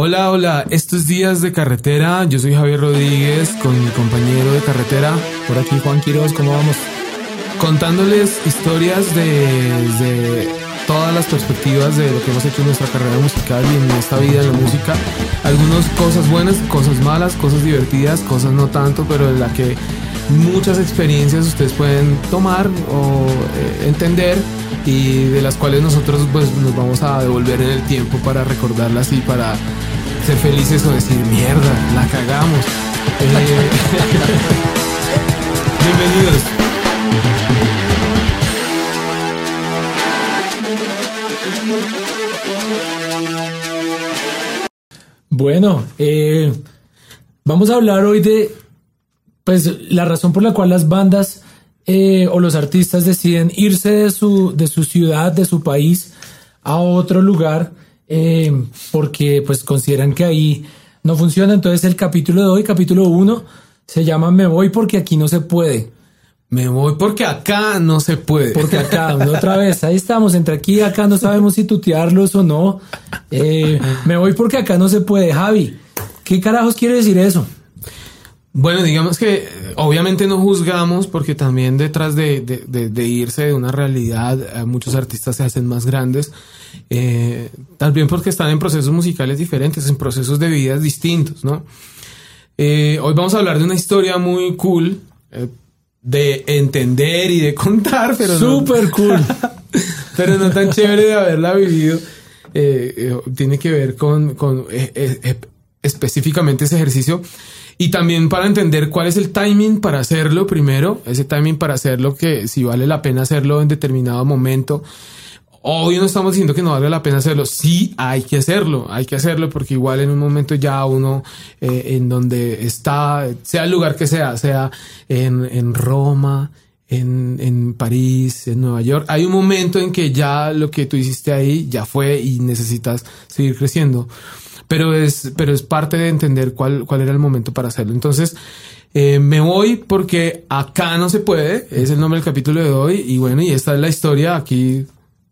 Hola, hola, estos días de carretera, yo soy Javier Rodríguez con mi compañero de carretera. Por aquí Juan Quiroz, ¿cómo vamos? Contándoles historias de, todas las perspectivas de lo que hemos hecho en nuestra carrera musical y en esta vida en la música. Algunas cosas buenas, cosas malas, cosas divertidas, cosas no tanto, pero en la que muchas experiencias ustedes pueden tomar o eh, entender y de las cuales nosotros pues nos vamos a devolver en el tiempo para recordarlas y para ser felices o decir mierda, la cagamos. Eh, bienvenidos. Bueno, eh, vamos a hablar hoy de pues la razón por la cual las bandas eh, o los artistas deciden irse de su, de su ciudad, de su país, a otro lugar, eh, porque pues consideran que ahí no funciona. Entonces el capítulo de hoy, capítulo 1, se llama Me voy porque aquí no se puede. Me voy porque acá no se puede. Porque acá, otra vez, ahí estamos, entre aquí y acá no sabemos si tutearlos o no. Eh, me voy porque acá no se puede. Javi, ¿qué carajos quiere decir eso? Bueno, digamos que eh, obviamente no juzgamos porque también detrás de, irse de una realidad eh, muchos artistas se hacen más grandes, eh, también porque están en procesos musicales diferentes, en procesos de vidas distintos, ¿no? hoy vamos a hablar de una historia muy cool de entender y de contar, pero súper cool, pero no tan chévere de haberla vivido. tiene que ver con, con específicamente ese ejercicio y también para entender cuál es el timing para hacerlo primero, ese timing para hacerlo que si vale la pena hacerlo en determinado momento. Hoy no estamos diciendo que no vale la pena hacerlo, sí hay que hacerlo, hay que hacerlo porque igual en un momento ya uno eh, en donde está, sea el lugar que sea, sea en, en Roma, en, en, París, en Nueva York. Hay un momento en que ya lo que tú hiciste ahí ya fue y necesitas seguir creciendo pero es, pero es parte de entender cuál, cuál era el momento para hacerlo. Entonces, eh, me voy porque acá no se puede, es el nombre del capítulo de hoy, y bueno, y esta es la historia, aquí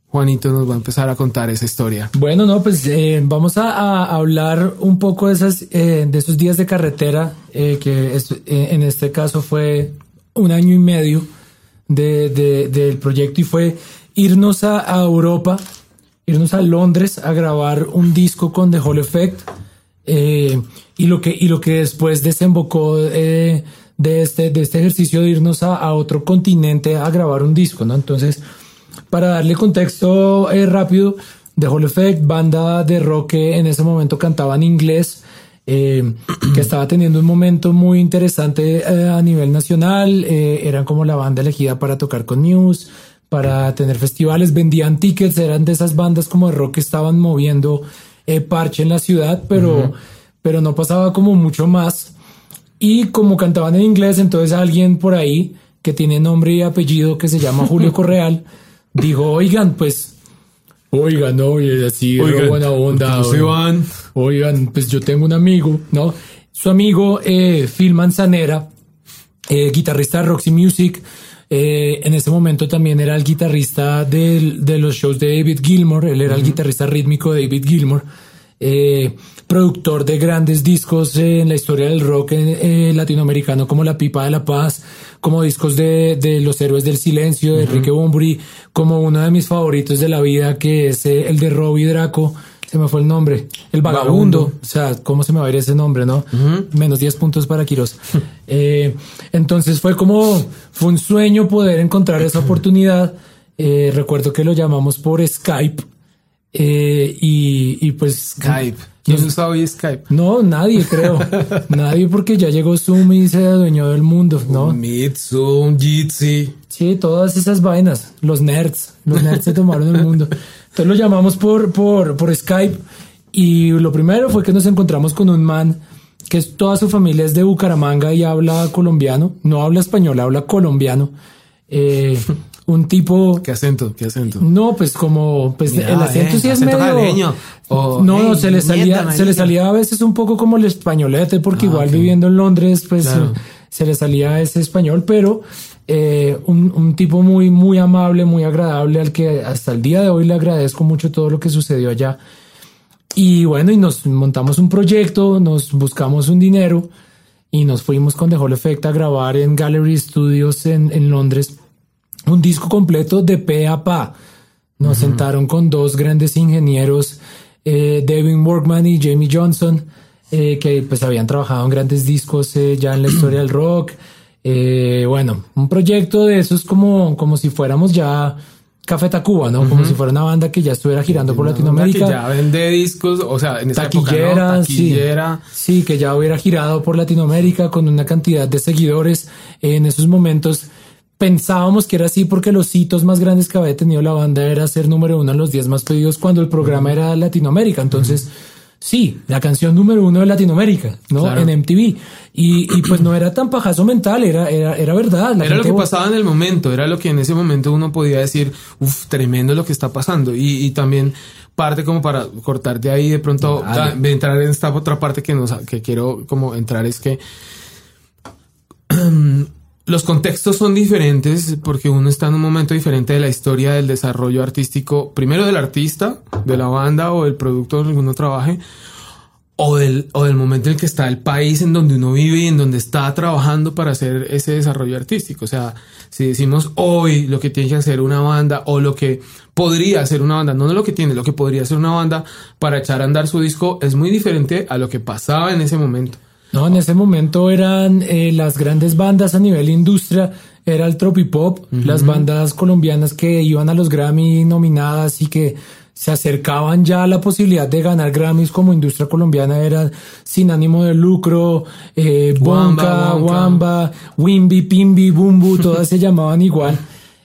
Juanito nos va a empezar a contar esa historia. Bueno, no, pues eh, vamos a, hablar un poco de, esas, eh, de esos días de carretera, que en este caso fue un año y medio de, del proyecto y fue irnos a, a Europa irnos a Londres a grabar un disco con The Hall Effect eh, y, lo que, y lo que después desembocó eh, de, este, de este ejercicio de irnos a, otro continente a grabar un disco, ¿no? Entonces, para darle contexto eh, rápido, The Hall Effect, banda de rock que en ese momento cantaba inglés, que estaba teniendo un momento muy interesante a nivel nacional, eran como la banda elegida para tocar con Muse, para tener festivales, vendían tickets, eran de esas bandas como de rock que estaban moviendo eh, parche en la ciudad, pero, pero no pasaba como mucho más. Y como cantaban en inglés, entonces alguien por ahí que tiene nombre y apellido que se llama Julio Correal, dijo, oigan, pues, oigan, no, así, oigan, buena onda. van? Oigan, pues yo tengo un amigo, ¿no? Su amigo eh, Phil Manzanera, eh, guitarrista de Roxy Music, eh, en ese momento también era el guitarrista de, de los shows de David Gilmour, él era el guitarrista rítmico de David Gilmour, eh, productor de grandes discos en la historia del rock eh, latinoamericano como La Pipa de la Paz, como discos de, de Los Héroes del Silencio, de Enrique Bunbury, como uno de mis favoritos de la vida que es el de Robbie Draco se me fue el nombre. El vagabundo. O sea, ¿cómo se me va a ir ese nombre, no? Menos 10 puntos para Quiroz. Eh, entonces fue como, fue un sueño poder encontrar esa oportunidad. Eh, recuerdo que lo llamamos por Skype. Eh, y, pues. Skype. ¿Quién usa hoy Skype? No, nadie, creo. nadie, porque ya llegó Zoom y se adueñó del mundo, ¿no? Meet, Zoom, Jitsi. Sí, todas esas vainas. Los nerds. Los nerds se tomaron el mundo. Entonces lo llamamos por, por, por Skype y lo primero fue que nos encontramos con un man que es, toda su familia es de Bucaramanga y habla colombiano, no habla español, habla colombiano. Eh, un tipo. ¿Qué acento? ¿Qué acento? No, pues como, pues el acento sí es medio. no, se le salía, se le salía a veces un poco como el españolete, porque ah, igual viviendo en Londres, pues se le salía ese español, pero eh, un, tipo muy, muy amable, muy agradable, al que hasta el día de hoy le agradezco mucho todo lo que sucedió allá. Y bueno, y nos montamos un proyecto, nos buscamos un dinero y nos fuimos con The Hall Effect a grabar en Gallery Studios en, en Londres un disco completo de pe a pa. Nos sentaron con dos grandes ingenieros, eh, Devin Workman y Jamie Johnson, eh, que pues habían trabajado en grandes discos eh, ya en la historia del rock. Eh, bueno, un proyecto de esos como, como si fuéramos ya Café Tacuba, ¿no? Como si fuera una banda que ya estuviera girando por Latinoamérica. Que ya vende discos, o sea, en esa taquillera, época, ¿no? sí. taquillera. Sí, que ya hubiera girado por Latinoamérica con una cantidad de seguidores. En esos momentos pensábamos que era así porque los hitos más grandes que había tenido la banda era ser número uno en los 10 más pedidos cuando el programa era Latinoamérica. Entonces, sí, la canción número uno de Latinoamérica, ¿no? Claro. En MTV. Y, y pues no era tan pajazo mental, era, era, era verdad. La Era lo que pasaba en el momento, era lo que en ese momento uno podía decir, uff, tremendo lo que está pasando. Y, y también parte como para cortar de ahí de pronto, de entrar en esta otra parte que, nos, que quiero como entrar es que los contextos son diferentes porque uno está en un momento diferente de la historia del desarrollo artístico, primero del artista, de la banda o del producto en el que uno trabaje, o del, o del momento en el que está el país en donde uno vive y en donde está trabajando para hacer ese desarrollo artístico. O sea, si decimos hoy lo que tiene que hacer una banda o lo que podría hacer una banda, no lo que tiene, lo que podría hacer una banda para echar a andar su disco es muy diferente a lo que pasaba en ese momento. No, en ese momento eran eh, las grandes bandas a nivel industria, era el tropipop, las bandas colombianas que iban a los Grammy nominadas y que se acercaban ya a la posibilidad de ganar Grammys como industria colombiana eran Sin Ánimo de Lucro, eh, Wamba, Bonca, Wonka. Wamba, Wimby, Pimby, Bumbu, todas se llamaban igual.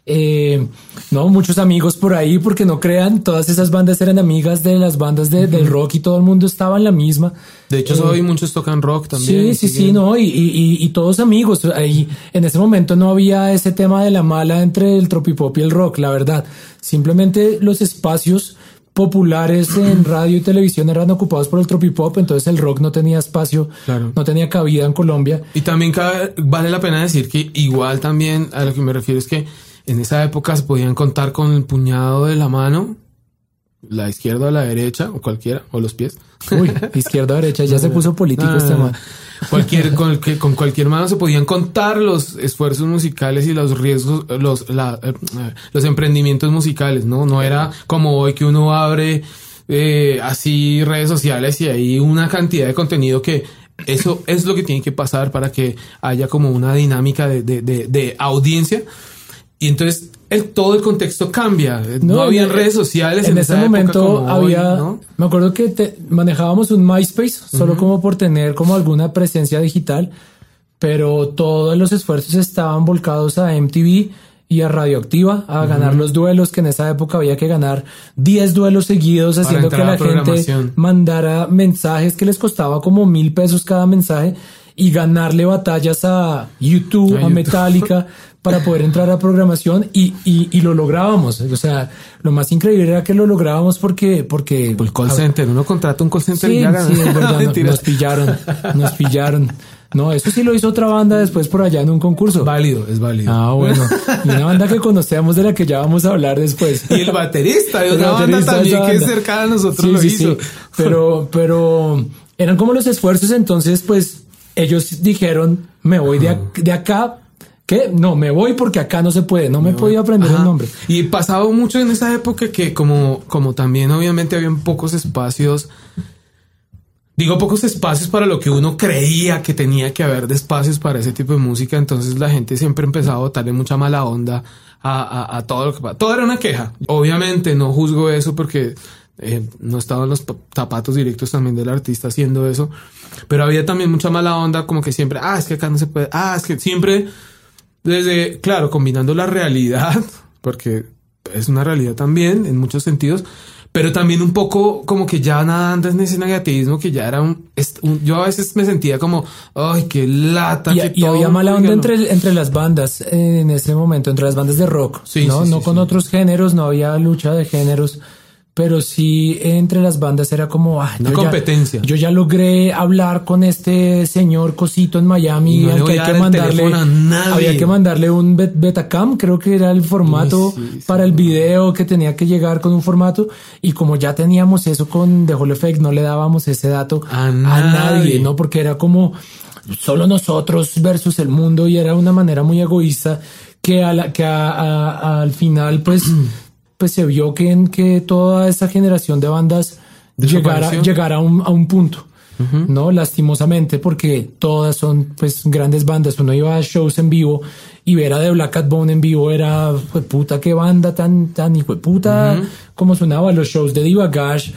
Eh, no, muchos amigos por ahí, porque no crean, todas esas bandas eran amigas de las bandas de, del rock y todo el mundo estaba en la misma. De hecho, Eh, hoy muchos tocan rock también. Sí, sí, sí, no, y, y, y- y todos amigos. Ahí, en ese momento no había ese tema de la mala entre el tropipop y el rock, la verdad. Simplemente los espacios populares en radio y televisión eran ocupados por el tropipop, entonces el rock no tenía espacio, Claro. no tenía cabida en Colombia. Y también cabe- vale la pena decir que igual también a lo que me refiero es que en esa época se podían contar con el puñado de la mano, la izquierda o la derecha, o cualquiera, o los pies. Uy, izquierda, derecha, ya se puso político este man. Cualquier, con, que- con cualquier mano se podían contar los esfuerzos musicales y los riesgos, los, la- eh, los emprendimientos musicales, ¿no? No era como hoy que uno abre eh, así redes sociales y hay una cantidad de contenido que eso es lo que tiene que pasar para que haya como una dinámica de, de, de, de audiencia. Y entonces el, todo el contexto cambia. No, en- había redes sociales En, en, ese momento hoy, había, ¿no? me acuerdo que te- manejábamos un MySpace solo como por tener como alguna presencia digital, pero todos los esfuerzos estaban volcados a MTV y a Radioactiva a ganar los duelos que en esa época había que ganar 10 duelos seguidos Para haciendo que la gente mandara mensajes que les costaba como mil pesos cada mensaje y ganarle batallas a YouTube, A a, YouTube. Metallica para poder entrar a programación y, y, y lo lográbamos. O sea, lo más increíble era que lo lográbamos porque, porque El call center, uno contrata un call center y Sí, ya gana. sí, es verdad, no- nos pillaron, nos pillaron. No, eso sí lo hizo otra banda después por allá en un concurso. Válido, es válido. Ah, bueno. Y una banda que conocemos de la que ya vamos a hablar después. Y el baterista de una banda también esa que es banda. cercana a nosotros Sí, lo sí, hizo. sí. Pero, pero eran como los esfuerzos, entonces, pues ellos dijeron, me voy de, de acá. ¿Qué? No, me voy porque acá no se puede. No me podía aprender Ajá. el nombre. Y pasaba mucho en esa época que como, como también obviamente habían pocos espacios, digo pocos espacios para lo que uno creía que tenía que haber de espacios para ese tipo de música, entonces la gente siempre empezaba a botarle mucha mala onda a, a- a todo lo que Todo era una queja. Obviamente no juzgo eso porque eh, no estaban los pa- zapatos directos también del artista haciendo eso, pero había también mucha mala onda como que siempre, ah, es que acá no se puede, ah, es que siempre desde, claro, combinando la realidad, porque es una realidad también en muchos sentidos, pero también un poco como que ya nadando en ese negativismo que ya era un, yo a veces me sentía como, ay, qué lata. Y, que y todo había mala onda entre, entre las bandas en ese momento, entre las bandas de rock. Sí, no, sí, no sí, con otros géneros, no había lucha de géneros. Pero sí entre las bandas era como ah, una yo competencia. Ya, yo ya logré hablar con este señor Cosito en Miami, no al que hay que mandarle había que mandarle un Betacam, creo que era el formato sí, sí, para el video que tenía que llegar con un formato y como ya teníamos eso con The Hall Effect no le dábamos ese dato a, a nadie, no porque era como solo nosotros versus el mundo y era una manera muy egoísta que, a la, que a, a, al final pues pues se vio que, que toda esa generación de bandas llegara, llegara a, un, a un punto. Uh -huh. No, lastimosamente, porque todas son pues grandes bandas. Uno iba a shows en vivo y ver a The Black Cat Bone en vivo era, pues puta, qué banda tan, tan hijo puta, uh -huh. como sonaba los shows de Diva Gash,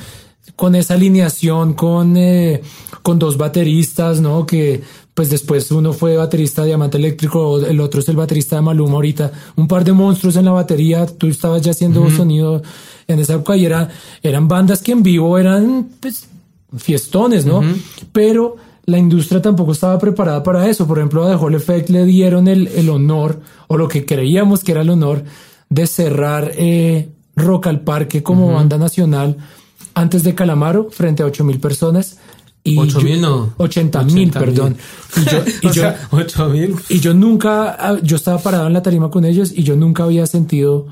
con esa alineación, con, eh, con dos bateristas, ¿no? Que pues después uno fue baterista de Diamante Eléctrico, el otro es el baterista de Maluma ahorita, un par de monstruos en la batería, tú estabas ya haciendo uh -huh. sonido en esa época y era, eran bandas que en vivo eran pues, fiestones, ¿no? Uh -huh. Pero la industria tampoco estaba preparada para eso. Por ejemplo, a The Hall Effect le dieron el, el honor, o lo que creíamos que era el honor, de cerrar eh, Rock al Parque como uh -huh. banda nacional antes de Calamaro, frente a 8 mil personas. Y 8 mil no. 80 mil, perdón. Y yo, y, yo, sea, 8 mil. y yo nunca, ah, yo estaba parado en la tarima con ellos y yo nunca había sentido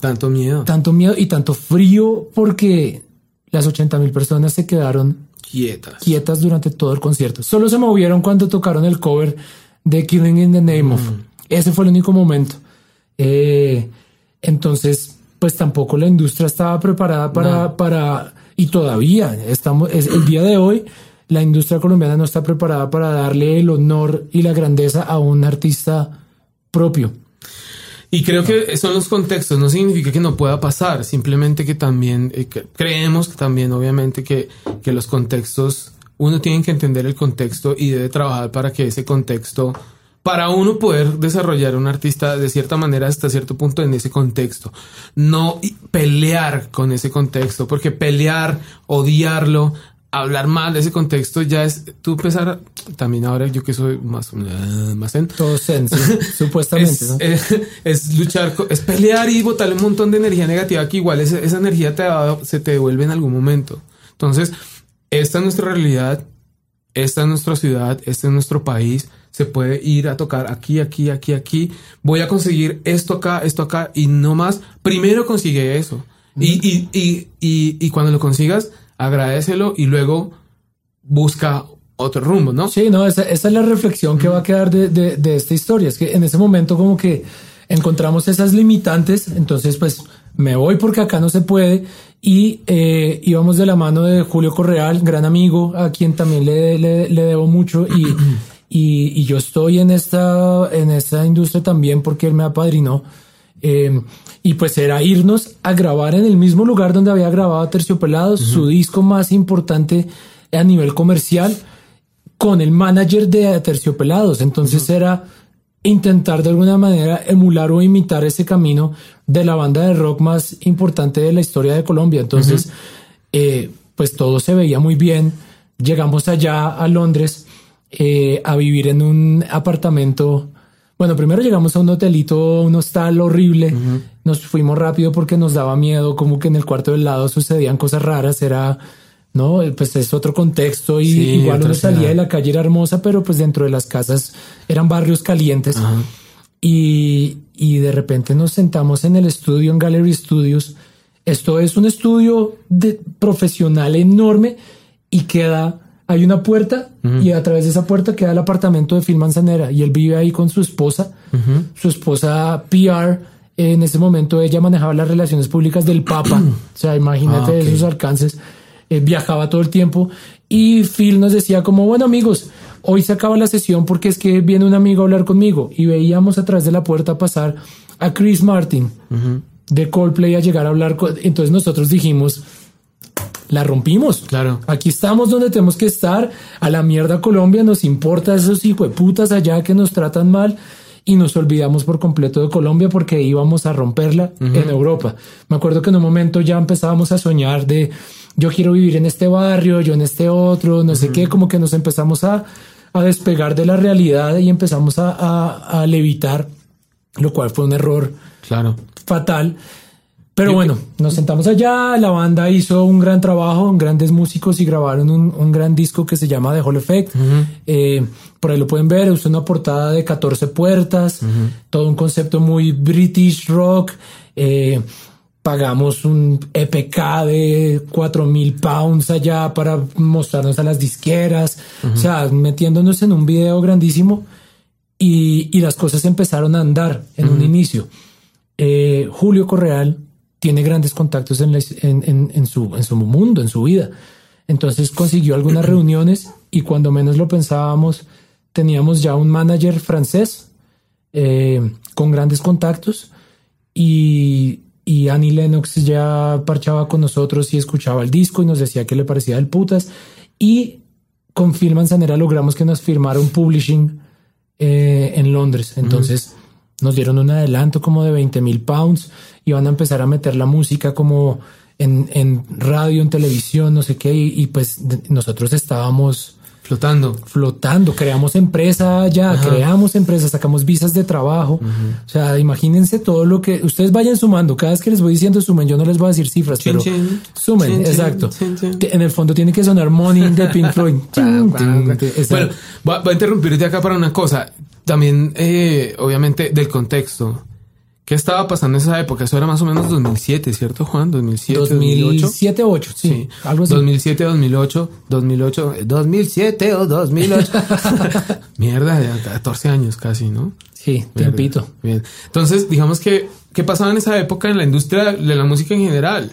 tanto miedo. Tanto miedo y tanto frío porque las 80 mil personas se quedaron quietas. quietas durante todo el concierto. Solo se movieron cuando tocaron el cover de Killing in the Name mm. of. Ese fue el único momento. Eh, entonces, pues tampoco la industria estaba preparada para, no. para, y todavía estamos, es el día de hoy, la industria colombiana no está preparada para darle el honor y la grandeza a un artista propio. Y creo que son los contextos, no significa que no pueda pasar, simplemente que también eh, creemos que también obviamente que, que los contextos, uno tiene que entender el contexto y debe trabajar para que ese contexto, para uno poder desarrollar un artista de cierta manera hasta cierto punto en ese contexto, no pelear con ese contexto, porque pelear, odiarlo, hablar mal de ese contexto ya es tú empezar también ahora yo que soy más uh, más en todo zen, sí, supuestamente es, ¿no? es, es, luchar es pelear y botarle un montón de energía negativa que igual esa, esa energía te va, se te devuelve en algún momento entonces esta es nuestra realidad esta es nuestra ciudad este es nuestro país se puede ir a tocar aquí aquí aquí aquí voy a conseguir esto acá esto acá y no más primero consigue eso mm. y, y, y, y cuando lo consigas agradecelo y luego busca otro rumbo, ¿no? Sí, no, esa, esa es la reflexión que va a quedar de, de, esta historia. Es que en ese momento como que encontramos esas limitantes, entonces pues me voy porque acá no se puede y eh, íbamos de la mano de Julio Correal, gran amigo, a quien también le, le, le debo mucho y, y, y, yo estoy en esta, en esta industria también porque él me apadrinó. Eh, y pues era irnos a grabar en el mismo lugar donde había grabado Terciopelados, uh -huh. su disco más importante a nivel comercial, con el manager de Terciopelados. Entonces uh -huh. era intentar de alguna manera emular o imitar ese camino de la banda de rock más importante de la historia de Colombia. Entonces, uh -huh. eh, pues todo se veía muy bien. Llegamos allá a Londres eh, a vivir en un apartamento bueno, primero llegamos a un hotelito, un hostal horrible. Uh -huh. Nos fuimos rápido porque nos daba miedo, como que en el cuarto del lado sucedían cosas raras. Era, no, pues es otro contexto y sí, igual uno salía de la calle era hermosa, pero pues dentro de las casas eran barrios calientes. Uh -huh. y, y de repente nos sentamos en el estudio, en Gallery Studios. Esto es un estudio de profesional enorme y queda hay una puerta uh -huh. y a través de esa puerta queda el apartamento de Phil Manzanera y él vive ahí con su esposa, uh -huh. su esposa PR. En ese momento ella manejaba las relaciones públicas del Papa, o sea, imagínate ah, okay. esos alcances. Eh, viajaba todo el tiempo y Phil nos decía como, bueno amigos, hoy se acaba la sesión porque es que viene un amigo a hablar conmigo y veíamos a través de la puerta pasar a Chris Martin uh -huh. de Coldplay a llegar a hablar. Con... Entonces nosotros dijimos, la rompimos. Claro. Aquí estamos donde tenemos que estar. A la mierda Colombia nos importa esos hijos de putas allá que nos tratan mal y nos olvidamos por completo de Colombia porque íbamos a romperla uh -huh. en Europa. Me acuerdo que en un momento ya empezábamos a soñar de yo quiero vivir en este barrio, yo en este otro, no uh -huh. sé qué, como que nos empezamos a, a despegar de la realidad y empezamos a, a, a levitar, lo cual fue un error claro. fatal Pero bueno, nos sentamos allá, la banda hizo un gran trabajo, grandes músicos y grabaron un, un gran disco que se llama The Hall Effect. Eh, por ahí lo pueden ver, es una portada de 14 puertas, todo un concepto muy British rock. Eh, pagamos un EPK de 4 mil pounds allá para mostrarnos a las disqueras, o sea, metiéndonos en un video grandísimo y, y las cosas empezaron a andar en un inicio. Eh, Julio Correal tiene grandes contactos en, su, mundo, en su vida. Entonces consiguió algunas reuniones y cuando menos lo pensábamos, teníamos ya un manager francés eh, con grandes contactos y, Annie Lennox ya parchaba con nosotros y escuchaba el disco y nos decía que le parecía del putas. Y con Film Manzanera logramos que nos firmara un publishing eh, en Londres. Entonces nos dieron un adelanto como de 20 mil pounds y van a empezar a meter la música como en, en radio, en televisión, no sé qué. Y, pues nosotros estábamos flotando, flotando. Creamos empresa ya, creamos empresa, sacamos visas de trabajo. O sea, imagínense todo lo que ustedes vayan sumando. Cada vez que les voy diciendo sumen, yo no les voy a decir cifras, pero sumen, exacto. En el fondo tiene que sonar Money de Pink Floyd. bueno, voy a, interrumpirte acá para una cosa. También, eh, obviamente, del contexto. ¿Qué estaba pasando en esa época? Eso era más o menos 2007, ¿cierto, Juan? 2007, 2008. 2007, 8, sí, sí. Algo así. 2007, 2008, 2008, 2007 o 2008. Mierda, de 14 años casi, ¿no? Sí, tiempito. Bien. Entonces, digamos que, ¿qué pasaba en esa época en la industria de la música en general?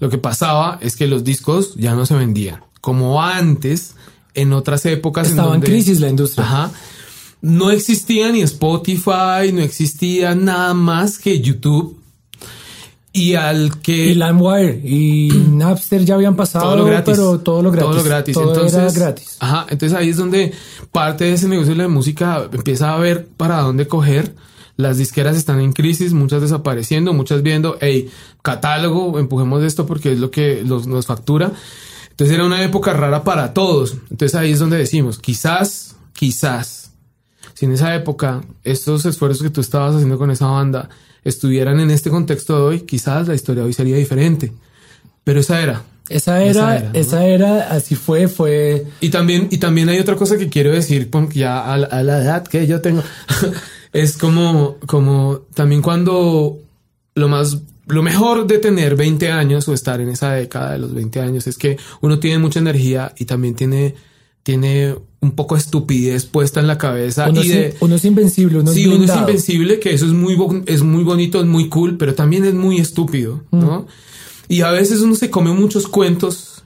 Lo que pasaba es que los discos ya no se vendían. Como antes, en otras épocas. Estaba en, crisis la industria. Ajá no existía ni Spotify, no existía nada más que YouTube. Y al que. Y LimeWire y Napster ya habían pasado. Todo lo gratis. Pero todo lo gratis. Todo lo gratis. entonces, gratis. Ajá. Entonces ahí es donde parte de ese negocio de la música empieza a ver para dónde coger. Las disqueras están en crisis, muchas desapareciendo, muchas viendo, hey, catálogo, empujemos esto porque es lo que nos factura. Entonces era una época rara para todos. Entonces ahí es donde decimos, quizás, quizás si en esa época estos esfuerzos que tú estabas haciendo con esa banda estuvieran en este contexto de hoy, quizás la historia de hoy sería diferente. Pero esa era. Esa era, esa era, así fue, fue. Y también, y también hay otra cosa que quiero decir, porque ya a, a la edad que yo tengo, es como, como también cuando lo más lo mejor de tener 20 años o estar en esa década de los 20 años es que uno tiene mucha energía y también tiene tiene un poco de estupidez puesta en la cabeza. Uno, y es, uno es invencible, uno sí, uno es invencible, que eso es muy, es muy bonito, es muy cool, pero también es muy estúpido, ¿no? Mm. Y a veces uno se come muchos cuentos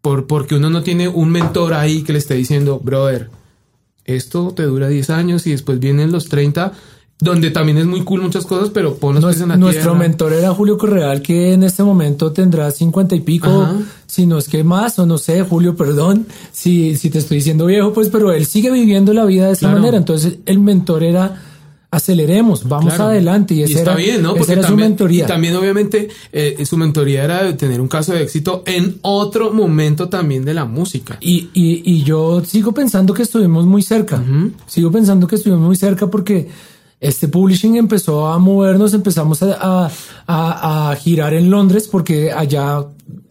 por, porque uno no tiene un mentor ahí que le esté diciendo, brother, esto te dura 10 años y después vienen los 30 donde también es muy cool muchas cosas, pero ponos Nuestro, en Nuestro mentor era Julio Correal, que en este momento tendrá cincuenta y pico, si no es que más, o no sé, Julio, perdón, si, si te estoy diciendo viejo, pues, pero él sigue viviendo la vida de esa manera. Entonces, el mentor era aceleremos, vamos adelante. Y, está bien, ¿no? Porque era su mentoría. Y también, obviamente, eh, su mentoría era de tener un caso de éxito en otro momento también de la música. Y, y, y yo sigo pensando que estuvimos muy cerca. Sigo pensando que estuvimos muy cerca porque este publishing empezó a movernos, empezamos a, a, girar en Londres, porque allá,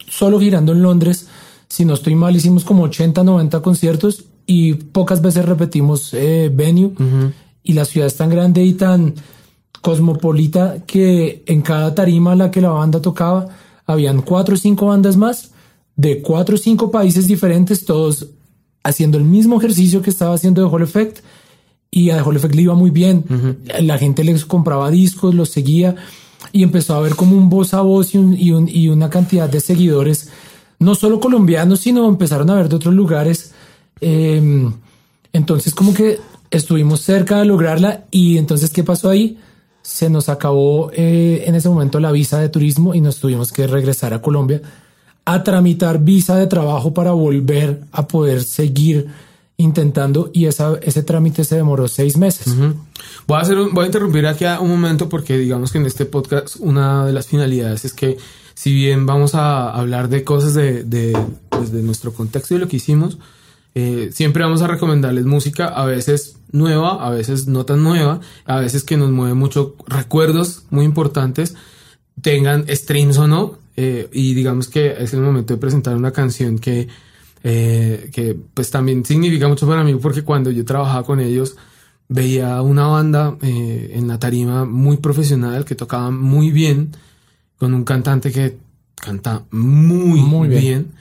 solo girando en Londres, si no estoy mal, hicimos como 80, 90 conciertos y pocas veces repetimos eh, venue. Y la ciudad es tan grande y tan cosmopolita que en cada tarima a la que la banda tocaba, habían cuatro o cinco bandas más de cuatro o cinco países diferentes, todos haciendo el mismo ejercicio que estaba haciendo The Hall Effect y a The Hall Effect le iba muy bien. La gente les compraba discos, los seguía y empezó a haber como un voz a voz y, y, una cantidad de seguidores, no solo colombianos, sino empezaron a ver de otros lugares. Em, entonces como que estuvimos cerca de lograrla y entonces ¿qué pasó ahí? Se nos acabó eh, en ese momento la visa de turismo y nos tuvimos que regresar a Colombia a tramitar visa de trabajo para volver a poder seguir intentando y esa, ese trámite se demoró seis meses. voy, a hacer voy a interrumpir aquí un momento porque digamos que en este podcast una de las finalidades es que si bien vamos a hablar de cosas de, de, pues, nuestro contexto y lo que hicimos, eh, siempre vamos a recomendarles música, a veces nueva, a veces no tan nueva, a veces que nos mueve mucho recuerdos muy importantes tengan streams o no. eh, y digamos que es el momento de presentar una canción que, eh, que pues también significa mucho para mí porque cuando yo trabajaba con ellos veía una banda eh, en la tarima muy profesional que tocaba muy bien con un cantante que canta muy, Muy bien. bien.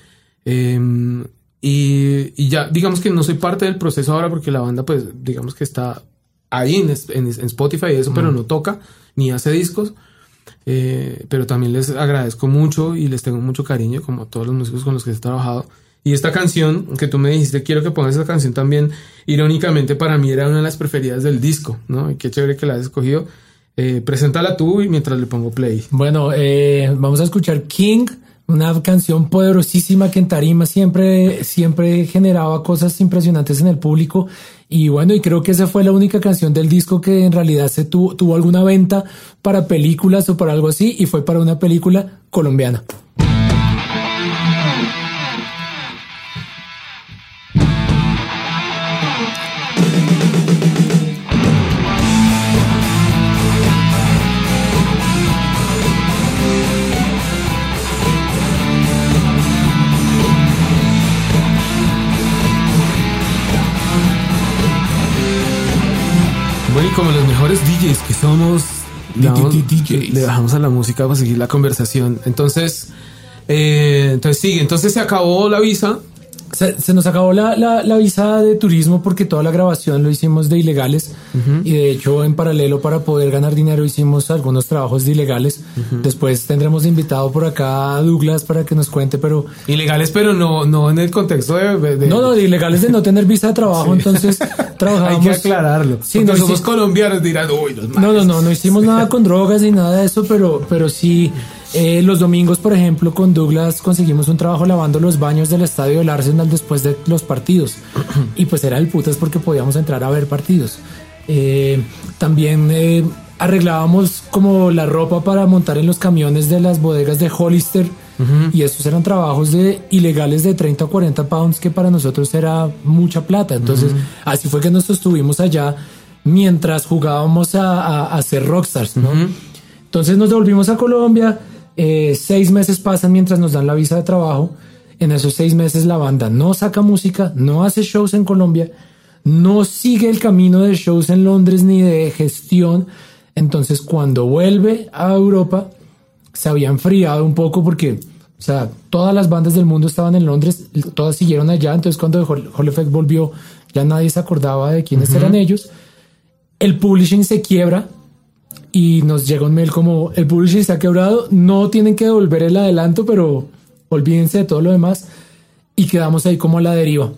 Eh, y, y ya, digamos que no soy parte del proceso ahora porque la banda, pues, digamos que está ahí en, en- en Spotify y eso, pero no toca ni hace discos. Eh, pero también les agradezco mucho y les tengo mucho cariño, como todos los músicos con los que he trabajado. Y esta canción que tú me dijiste, quiero que pongas esa canción también, irónicamente para mí era una de las preferidas del disco, ¿no? Y qué chévere que la has escogido. Eh, preséntala tú y mientras le pongo play. Bueno, eh, vamos a escuchar King, una canción poderosísima que en tarima siempre, siempre generaba cosas impresionantes en el público. Y bueno, y creo que esa fue la única canción del disco que en realidad se tuvo, tuvo alguna venta para películas o para algo así, y fue para una película colombiana. Como los mejores DJs que somos, le damos- DJs. le bajamos a la música para seguir la conversación. Entonces, eh, entonces sigue. Entonces se acabó la visa. Se, se nos acabó la, la, la visa de turismo porque toda la grabación lo hicimos de ilegales y de hecho en paralelo para poder ganar dinero hicimos algunos trabajos de ilegales. Después tendremos invitado por acá a Douglas para que nos cuente, pero Ilegales, pero no, no en el contexto de. de- no, no, de ilegales de no tener visa de trabajo, entonces Hay trabajábamos. que aclararlo. Sí, no, somos sí. colombianos, dirán, uy, los No, no, no, no hicimos nada con drogas ni nada de eso, pero, pero sí, eh, los domingos, por ejemplo, con Douglas conseguimos un trabajo lavando los baños del estadio del Arsenal después de los partidos. y pues era el putas porque podíamos entrar a ver partidos. Eh, también eh, arreglábamos como la ropa para montar en los camiones de las bodegas de Hollister. Y esos eran trabajos de ilegales de 30 o 40 pounds que para nosotros era mucha plata. Entonces, así fue que nos sostuvimos allá mientras jugábamos a, a- a ser rockstars, ¿no? Entonces nos devolvimos a Colombia. Eh, seis meses pasan mientras nos dan la visa de trabajo. En esos seis meses la banda no saca música, no hace shows en Colombia, no sigue el camino de shows en Londres ni de gestión. Entonces cuando vuelve a Europa se había enfriado un poco porque, o sea, todas las bandas del mundo estaban en Londres, todas siguieron allá. Entonces cuando Hall Effect volvió, ya nadie se acordaba de quiénes eran ellos. El publishing se quiebra y nos llega un mail como el publishing ha quebrado, no tienen que devolver el adelanto, pero olvídense de todo lo demás y quedamos ahí como a la deriva.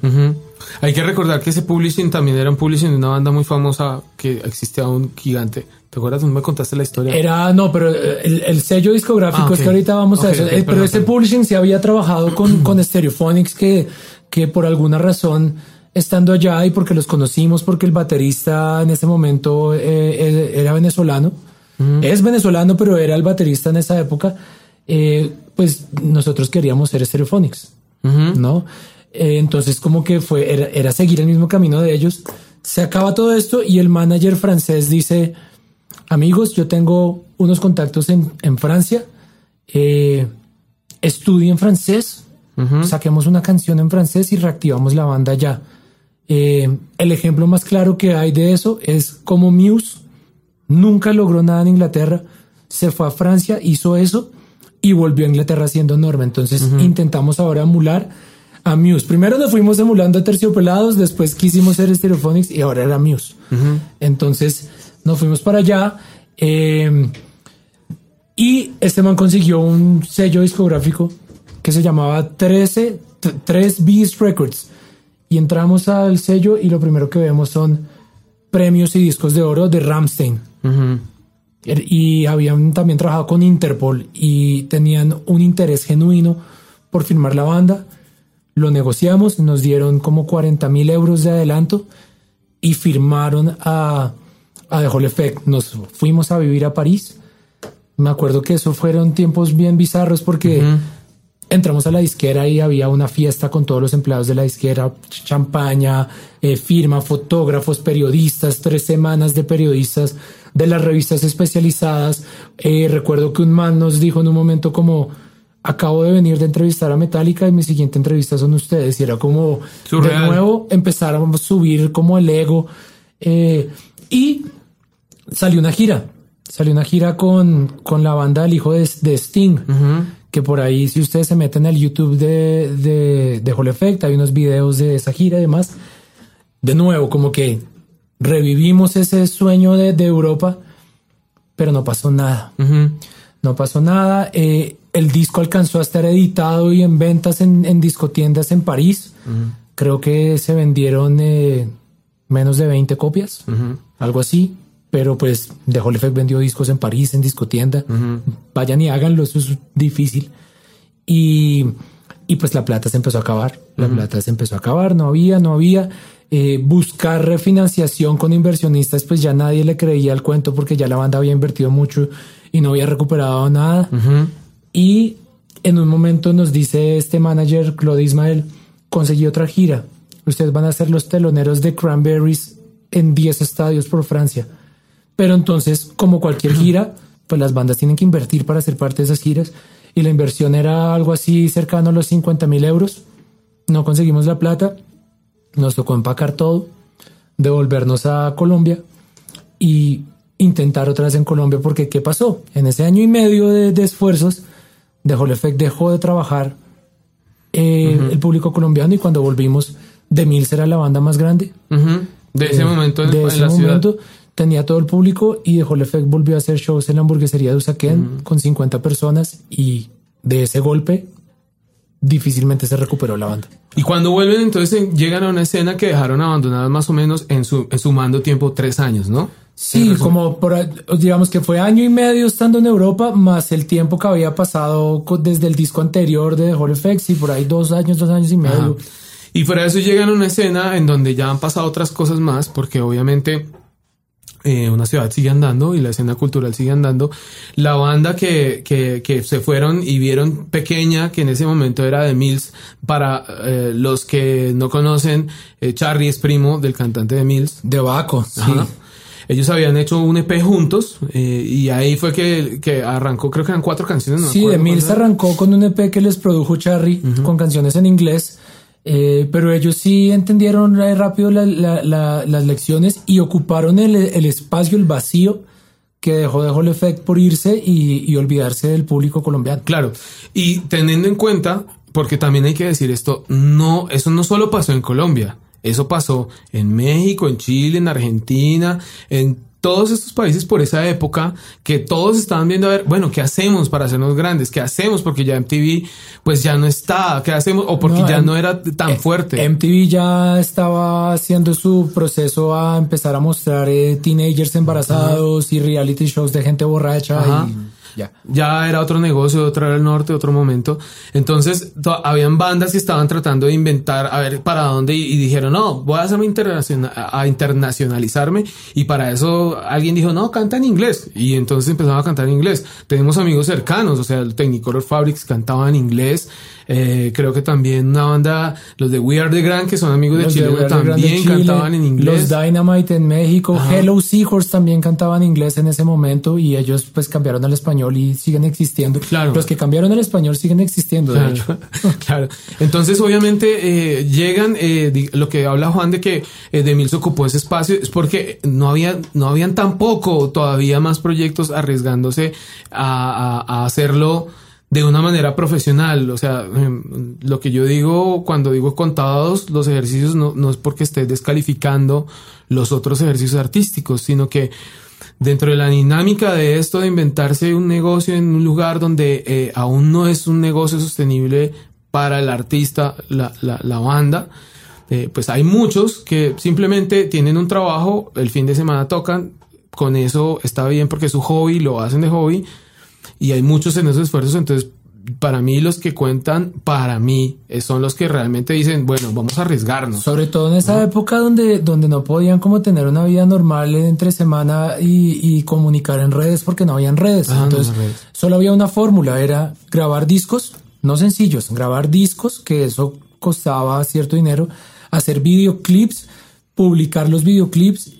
Hay que recordar que ese publishing también era un publishing de una banda muy famosa que existía un gigante. ¿Te acuerdas? Tú me contaste la historia. Era, no, pero el, el sello discográfico Ah, es que ahorita vamos a eso. Eh, pero este perdón. publishing se había trabajado con, con Stereophonics que, que por alguna razón estando allá y porque los conocimos, porque el baterista en ese momento eh, eh, era venezolano, es venezolano, pero era el baterista en esa época, eh, pues nosotros queríamos ser Stereophonics, ¿no? Eh, entonces como que fue, era, era seguir el mismo camino de ellos. Se acaba todo esto y el manager francés dice, amigos, yo tengo unos contactos en, en Francia, estudien francés, saquemos una canción en francés y reactivamos la banda ya. Eh, el ejemplo más claro que hay de eso es como Muse nunca logró nada en Inglaterra, se fue a Francia, hizo eso y volvió a Inglaterra siendo enorme. Entonces intentamos ahora emular a Muse. Primero nos fuimos emulando a Terciopelados, después quisimos ser Stereophonics y ahora era Muse. Entonces nos fuimos para allá. eh, y este man consiguió un sello discográfico que se llamaba 13, 3 Beast Records. Y entramos al sello y lo primero que vemos son premios y discos de oro de Ramstein. Ujú. Er- Y habían también trabajado con Interpol y tenían un interés genuino por firmar la banda. Lo negociamos, nos dieron como 40 mil euros de adelanto y firmaron a, a The Whole Effect. Nos fuimos a vivir a París. Me acuerdo que eso fueron tiempos bien bizarros porque entramos a la disquera y había una fiesta con todos los empleados de la disquera, champaña, eh, firma, fotógrafos, periodistas, tres semanas de periodistas de las revistas especializadas. Eh, recuerdo que un man nos dijo en un momento como, acabo de venir de entrevistar a Metallica y mi siguiente entrevista son ustedes. Y era como, de nuevo, empezaron a subir como el ego. Eh, y salió una gira. Salió una gira con, con la banda El Hijo de, Sting. Que por ahí, si ustedes se meten al YouTube de, de, de Hall Effect, hay unos videos de esa gira y demás. De nuevo, como que revivimos ese sueño de, de Europa, pero no pasó nada. No pasó nada. Eh, el disco alcanzó a estar editado y en ventas en, en discotiendas en París. Creo que se vendieron eh, menos de 20 copias, algo así. Pero pues The Hall Effect vendió discos en París, en discotienda. Vayan y háganlo, eso es difícil. Y, y pues la plata se empezó a acabar. La plata se empezó a acabar, no había, no había. Eh, buscar refinanciación con inversionistas, pues ya nadie le creía al cuento porque ya la banda había invertido mucho y no había recuperado nada. Y en un momento nos dice este manager, Claude Ismael, conseguí otra gira. Ustedes van a ser los teloneros de Cranberries en 10 estadios por Francia. Pero entonces, como cualquier gira, pues las bandas tienen que invertir para ser parte de esas giras. Y la inversión era algo así cercano a los 50 mil euros. No conseguimos la plata nos tocó empacar todo, devolvernos a Colombia y intentar otra vez en Colombia porque ¿qué pasó? En ese año y medio de, esfuerzos, dejó el efecto, dejó de trabajar eh, el público colombiano y cuando volvimos, De Mil era la banda más grande. De ese eh, momento de ese momento, Tenía todo el público y dejó el efecto, volvió a hacer shows en la hamburguesería de Usaquén con 50 personas y de ese golpe difícilmente se recuperó la banda. Y cuando vuelven, entonces llegan a una escena que dejaron abandonada más o menos en, su, sumando tiempo tres años, ¿no? Sí, como por, digamos que fue año y medio estando en Europa, más el tiempo que había pasado desde el disco anterior de The Hall Effects y por ahí dos años, dos años y medio. Y fuera de eso llegan a una escena en donde ya han pasado otras cosas más, porque obviamente eh, una ciudad sigue andando y la escena cultural sigue andando. La banda que, que, que, se fueron y vieron pequeña, que en ese momento era de Mills, para eh, los que no conocen, eh, Charlie es primo del cantante de Mills. De Baco, sí. Ellos habían hecho un EP juntos y ahí fue que, que, arrancó, creo que eran cuatro canciones. sí, de Mills arrancó con un EP que les produjo Charlie con canciones en inglés eh, pero ellos sí entendieron rápido las lecciones y ocuparon el, espacio, el vacío que dejó de Hall Effect por irse y, olvidarse del público colombiano. Claro, y teniendo en cuenta, porque también hay que decir esto, no, eso no solo pasó en Colombia, eso pasó en México, en Chile, en Argentina, en todos estos países por esa época que todos estaban viendo a ver, bueno, ¿qué hacemos para hacernos grandes? ¿Qué hacemos? Porque ya MTV pues ya no está, ¿qué hacemos? O porque ya no era tan eh, fuerte. MTV ya estaba haciendo su proceso a empezar a mostrar eh, teenagers embarazados y reality shows de gente borracha. Y ya. era otro negocio, otro era el norte, otro momento. Entonces, habían bandas que estaban tratando de inventar, a ver para dónde, y, dijeron, no, voy a hacerme internacional, a internacionalizarme. Y para eso alguien dijo, no, canta en inglés. Y entonces empezaron a cantar en inglés. Tenemos amigos cercanos, o sea, el Technicolor Fabrics cantaba en inglés. Eh, creo que también una banda, los de We Are the Grand, que son amigos de Chile, también cantaban en inglés. Los Dynamite en México, Hello Seahorse también cantaban en inglés en ese momento y ellos pues cambiaron al español y siguen existiendo. Claro. Los que cambiaron al español siguen existiendo, claro. de hecho. claro. Entonces, obviamente, eh, llegan, eh, lo que habla Juan de que Demil se ocupó ese espacio es porque no había, no habían tampoco todavía más proyectos arriesgándose a, a hacerlo de una manera profesional. O sea, em, lo que yo digo cuando digo contados los ejercicios no, no es porque esté descalificando los otros ejercicios artísticos, sino que dentro de la dinámica de esto de inventarse un negocio en un lugar donde eh, aún no es un negocio sostenible para el artista, la, la, la banda, eh, pues hay muchos que simplemente tienen un trabajo, el fin de semana tocan, con eso está bien porque es su hobby, lo hacen de hobby, y hay muchos en esos esfuerzos, entonces para mí los que cuentan, para mí, eh, son los que realmente dicen, bueno, vamos a arriesgarnos. Sobre todo en esa época donde, donde no podían como tener una vida normal entre semana y, comunicar en redes porque no habían redes. Ah, entonces, solo había una fórmula, era grabar discos, no sencillos, grabar discos, que eso costaba cierto dinero, hacer videoclips, publicar los videoclips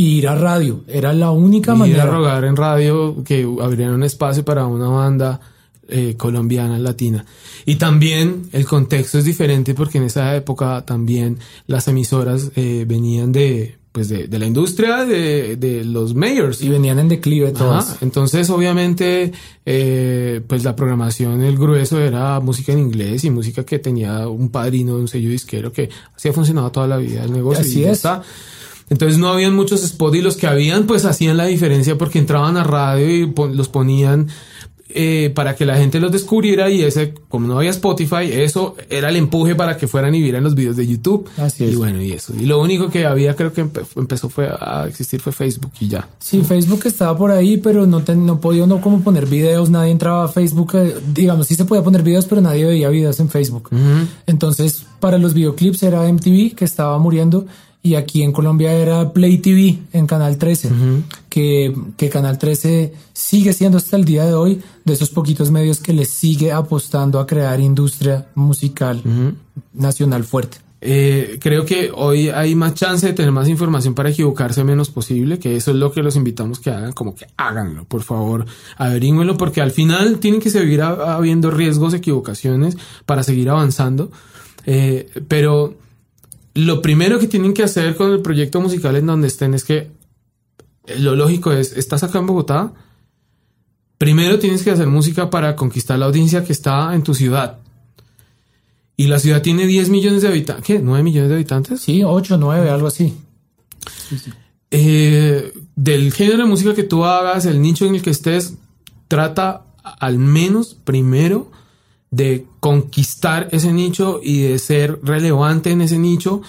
ir a radio. Era la única Ir manera. a rogar en radio que abrieran un espacio para una banda eh, colombiana, latina. Y también el contexto es diferente porque en esa época también las emisoras eh, venían de, pues de, de la industria de, de los mayors. Y venían en declive todas. Ajá, Entonces, obviamente, eh, pues la programación, el grueso era música en inglés y música que tenía un padrino, un sello disquero que así ha funcionado toda la vida el negocio. Así y ya es. está. Entonces no habían muchos spots y los que habían pues hacían la diferencia porque entraban a radio y pon- los ponían eh, para que la gente los descubriera y ese, como no había Spotify, eso era el empuje para que fueran y vieran los videos de YouTube. Así Y es. bueno, y eso. Y lo único que había creo que empe- empezó fue a existir fue Facebook y ya. Sí, Facebook estaba por ahí, pero no, ten- no podía uno como poner videos, nadie entraba a Facebook, eh, digamos, sí se podía poner videos, pero nadie veía videos en Facebook. Entonces, para los videoclips era MTV, que estaba muriendo, y aquí en Colombia era Play TV en Canal 13, que, que Canal 13 sigue siendo hasta el día de hoy de esos poquitos medios que le sigue apostando a crear industria musical nacional fuerte. Eh, creo que hoy hay más chance de tener más información para equivocarse menos posible, que eso es lo que los invitamos que hagan, como que háganlo, por favor, averígüenlo, porque al final tienen que seguir ha- habiendo riesgos, equivocaciones para seguir avanzando. Eh, pero lo primero que tienen que hacer con el proyecto musical en donde estén es que eh, lo lógico es, estás acá en Bogotá, primero tienes que hacer música para conquistar la audiencia que está en tu ciudad. Y la ciudad tiene 10 millones de habitantes. ¿Qué? ¿9 millones de habitantes? Sí, 8, 9, algo así. Eh, del género de música que tú hagas, el nicho en el que estés, trata al menos primero de conquistar ese nicho y de ser relevante en ese nicho.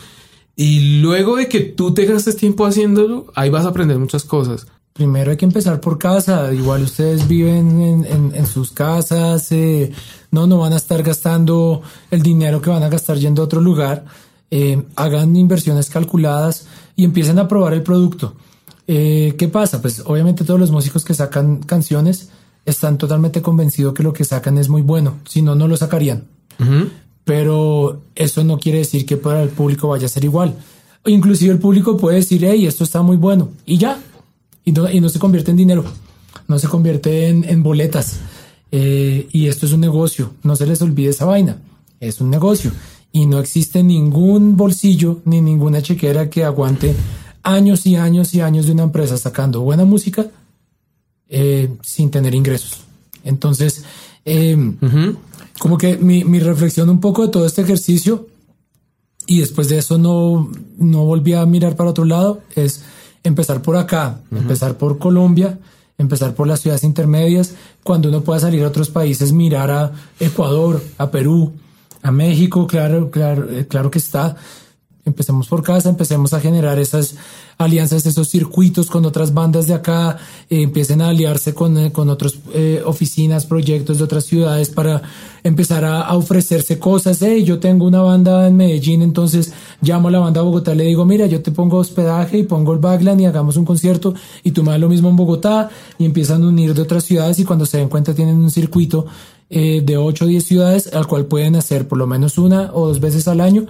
Y luego de que tú te gastes tiempo haciéndolo, ahí vas a aprender muchas cosas. Primero hay que empezar por casa. Igual ustedes viven en, sus casas. eh, no, no van a estar gastando el dinero que van a gastar yendo a otro lugar. Eh, hagan inversiones calculadas y empiecen a probar el producto. Eh, ¿Qué pasa? Pues obviamente todos los músicos que sacan canciones están totalmente convencidos que lo que sacan es muy bueno. Si no, no lo sacarían pero eso no quiere decir que para el público vaya a ser igual. Inclusive el público puede decir, hey, esto está muy bueno, y ya, y no, y no se convierte en dinero, no se convierte en, en boletas. Eh, y esto es un negocio, no se les olvide esa vaina, es un negocio. Y no existe ningún bolsillo ni ninguna chequera que aguante años y años y años de una empresa sacando buena música eh, sin tener ingresos. Entonces, eh, como que mi, mi reflexión un poco de todo este ejercicio y después de eso no, no volví a mirar para otro lado es empezar por acá, empezar por Colombia, empezar por las ciudades intermedias, cuando uno pueda salir a otros países, mirar a Ecuador, a Perú, a México, claro, claro, eh, claro que está. Empecemos por casa, empecemos a generar esas alianzas, esos circuitos con otras bandas de acá, eh, empiecen a aliarse con, eh, con otras oficinas, proyectos de otras ciudades para empezar a, ofrecerse cosas. Yo tengo una banda en Medellín, entonces llamo a la banda a Bogotá, le digo, mira, yo te pongo hospedaje y pongo el backline y hagamos un concierto y tú me das lo mismo en Bogotá y empiezan a unir de otras ciudades y cuando se den cuenta tienen un circuito eh, de 8 o 10 ciudades al cual pueden hacer por lo menos una o dos veces al año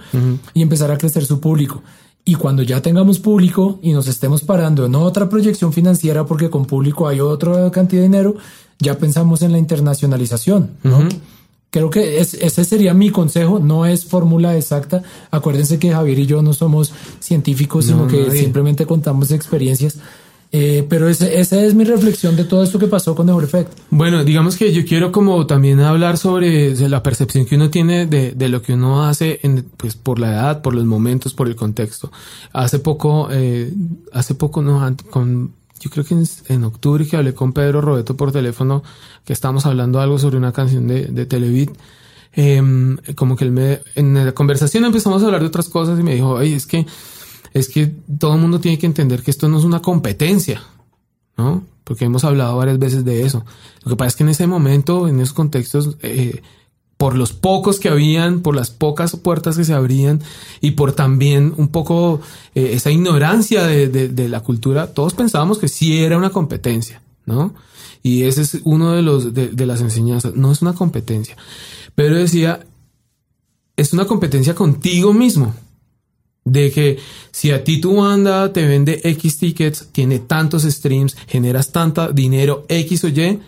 y empezar a crecer su público. Y cuando ya tengamos público y nos estemos parando en otra proyección financiera, porque con público hay otra cantidad de dinero, ya pensamos en la internacionalización. ¿no? Creo que es- ese sería mi consejo, no es fórmula exacta. Acuérdense que Javier y yo no somos científicos, No, sino que nadie. simplemente contamos experiencias. Eh, pero ese- esa es mi reflexión de todo esto que pasó con Neuro Effect. Bueno, digamos que yo quiero como también hablar sobre la percepción que uno tiene de, de lo que uno hace en, pues por la edad, por los momentos, por el contexto. Hace poco, eh, hace poco no, con, yo creo que en, en octubre que hablé con Pedro Robeto por teléfono, que estábamos hablando algo sobre una canción de, de Televit. em, como que él me, en la conversación empezamos a hablar de otras cosas y me dijo, oye, es que, es que todo el mundo tiene que entender que esto no es una competencia. ¿no? Porque hemos hablado varias veces de eso. Lo que pasa es que en ese momento, en esos contextos, eh, por los pocos que habían, por las pocas puertas que se abrían y por también un poco eh, esa ignorancia de, de- la cultura, todos pensábamos que sí era una competencia, ¿no? Y ese es uno de los de, de las enseñanzas. No es una competencia, pero decía es una competencia contigo mismo. De que si a ti tu banda te vende X tickets, tiene tantos streams, generas tanta dinero X o Y,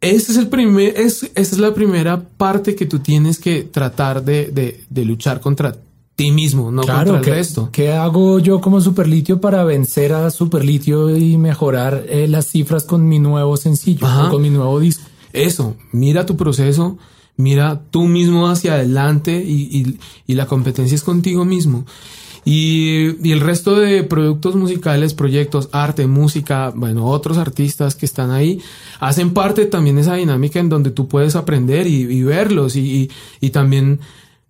ese es el primer, es, esa es la primera parte que tú tienes que tratar de, de, de luchar contra ti mismo, no contra el ¿qué, resto. ¿Qué hago yo como Superlitio para vencer a Superlitio y mejorar eh, las cifras con mi nuevo sencillo o con mi nuevo disco? Eso, mira tu proceso, mira tú mismo hacia adelante y, y- y la competencia es contigo mismo. Y, y el resto de productos musicales, proyectos, arte, música, bueno, otros artistas que están ahí, hacen parte también de esa dinámica en donde tú puedes aprender y, y verlos. Y, y- también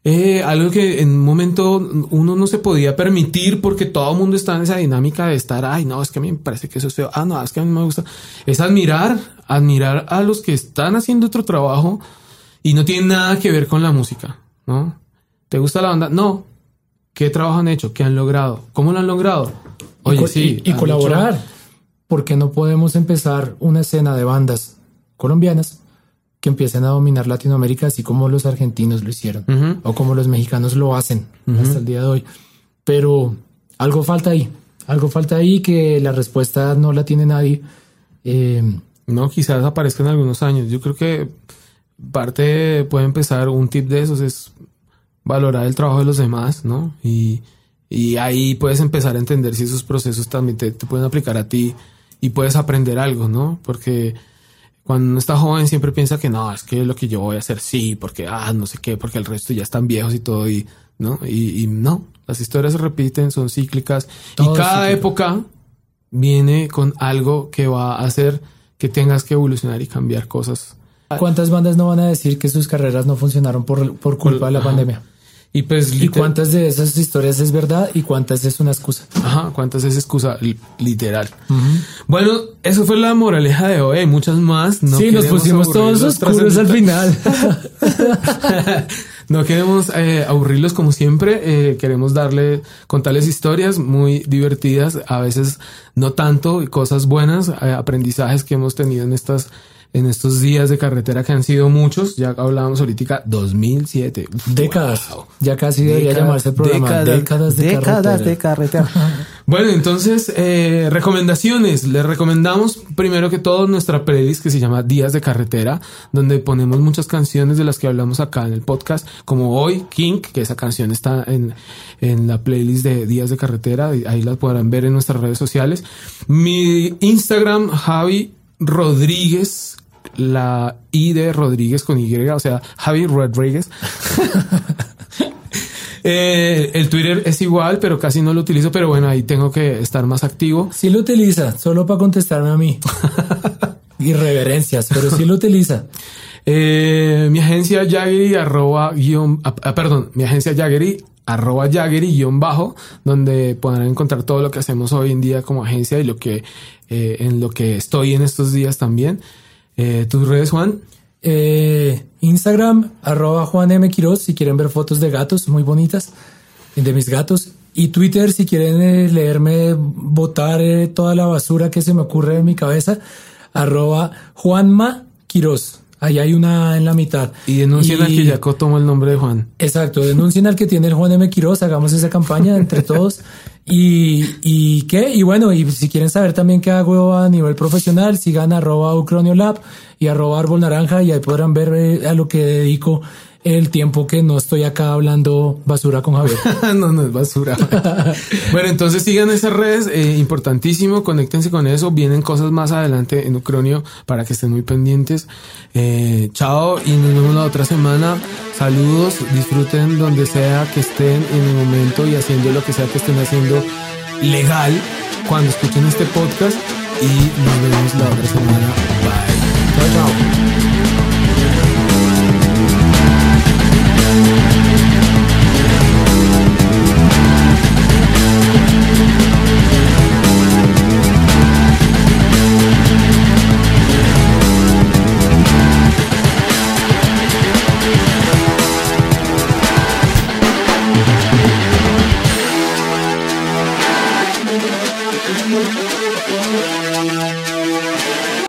eh, algo que en un momento uno no se podía permitir porque todo el mundo está en esa dinámica de estar, ay, no, es que a mí me parece que eso es feo, ah, no, es que a mí me gusta, es admirar, admirar a los que están haciendo otro trabajo y no tiene nada que ver con la música, ¿no? ¿Te gusta la banda? No. ¿Qué trabajo han hecho? ¿Qué han logrado? ¿Cómo lo han logrado? Oye, y, co- sí. y- y colaborar. hecho- ¿Por qué no podemos empezar una escena de bandas colombianas que empiecen a dominar Latinoamérica así como los argentinos lo hicieron Ujú. o como los mexicanos lo hacen hasta el día de hoy? Pero algo falta ahí, algo falta ahí que la respuesta no la tiene nadie. Eh, No, quizás aparezca en algunos años. Yo creo que parte puede empezar un tip de esos es valorar el trabajo de los demás, ¿no? Y, y ahí puedes empezar a entender si esos procesos también te, te pueden aplicar a ti y puedes aprender algo, ¿no? Porque cuando uno está joven siempre piensa que no, es que lo que yo voy a hacer sí, porque, ah, no sé qué, porque el resto ya están viejos y todo, y, ¿no? Y, y no, las historias se repiten, son cíclicas Todo y cada cíclico. época viene con algo que va a hacer que tengas que evolucionar y cambiar cosas. ¿Cuántas bandas no van a decir que sus carreras no funcionaron por, por culpa de la Ajá. pandemia? Y pues, ¿Y cuántas de esas historias es verdad y cuántas es una excusa? Ajá, cuántas es excusa li- literal. Bueno, eso fue la moraleja de hoy. Hay muchas más. No sí, nos pusimos todos oscuros al final. no queremos eh, aburrirlos como siempre. eh, queremos darle, contarles historias muy divertidas, a veces no tanto, y cosas buenas, eh, aprendizajes que hemos tenido en estas en estos días de carretera que han sido muchos. Ya hablábamos ahorita 2007. Uf, Décadas. wow. Ya casi debería Décadas, llamarse el programa. décadas, Décadas, de Décadas carretera. de carretera. Bueno, entonces, eh, recomendaciones. Les recomendamos primero que todo nuestra playlist que se llama Días de Carretera, donde ponemos muchas canciones de las que hablamos acá en el podcast, como hoy, King, que esa canción está en, en la playlist de Días de Carretera, ahí la podrán ver en nuestras redes sociales. Mi Instagram, Javi Rodríguez, la I de Rodríguez con Y, o sea, Javi Rodríguez. Eh, el Twitter es igual, pero casi no lo utilizo, pero bueno, ahí tengo que estar más activo. Sí lo utiliza, solo para contestarme a mí. Irreverencias, pero sí lo utiliza. Eh, mi agencia Jaggery arroba guion, ah, ah, perdón, mi agencia Jaggery arroba Jaggery guion bajo, donde podrán encontrar todo lo que hacemos hoy en día como agencia y lo que eh, en lo que estoy en estos días también. Eh, tus redes, Juan. Eh, Instagram, arroba Juan M. Quiroz, si quieren ver fotos de gatos muy bonitas, de mis gatos. Y Twitter, si quieren eh, leerme, botar toda la basura que se me ocurre en mi cabeza, arroba Juanma Quiroz. Ahí hay una en la mitad. Y denuncien Y- que Jaco tomó el nombre de Juan. Exacto, denuncien al que tiene el Juan M. Quiroz, hagamos esa campaña entre todos. Y, y qué, y bueno, y si quieren saber también qué hago a nivel profesional, sigan arroba Ucroniolab y arroba Árbol Naranja y ahí podrán ver eh, a lo que dedico el tiempo que no estoy acá hablando basura con Javier. no, no es basura. bueno, entonces sigan esas redes, eh, importantísimo, conéctense con eso. Vienen cosas más adelante en Ucronio para que estén muy pendientes. Eh, chao y nos vemos la otra semana. Saludos, disfruten donde sea que estén en el momento y haciendo lo que sea que estén haciendo legal cuando escuchen este podcast. Y nos vemos la otra semana. Bye. Chao, chao.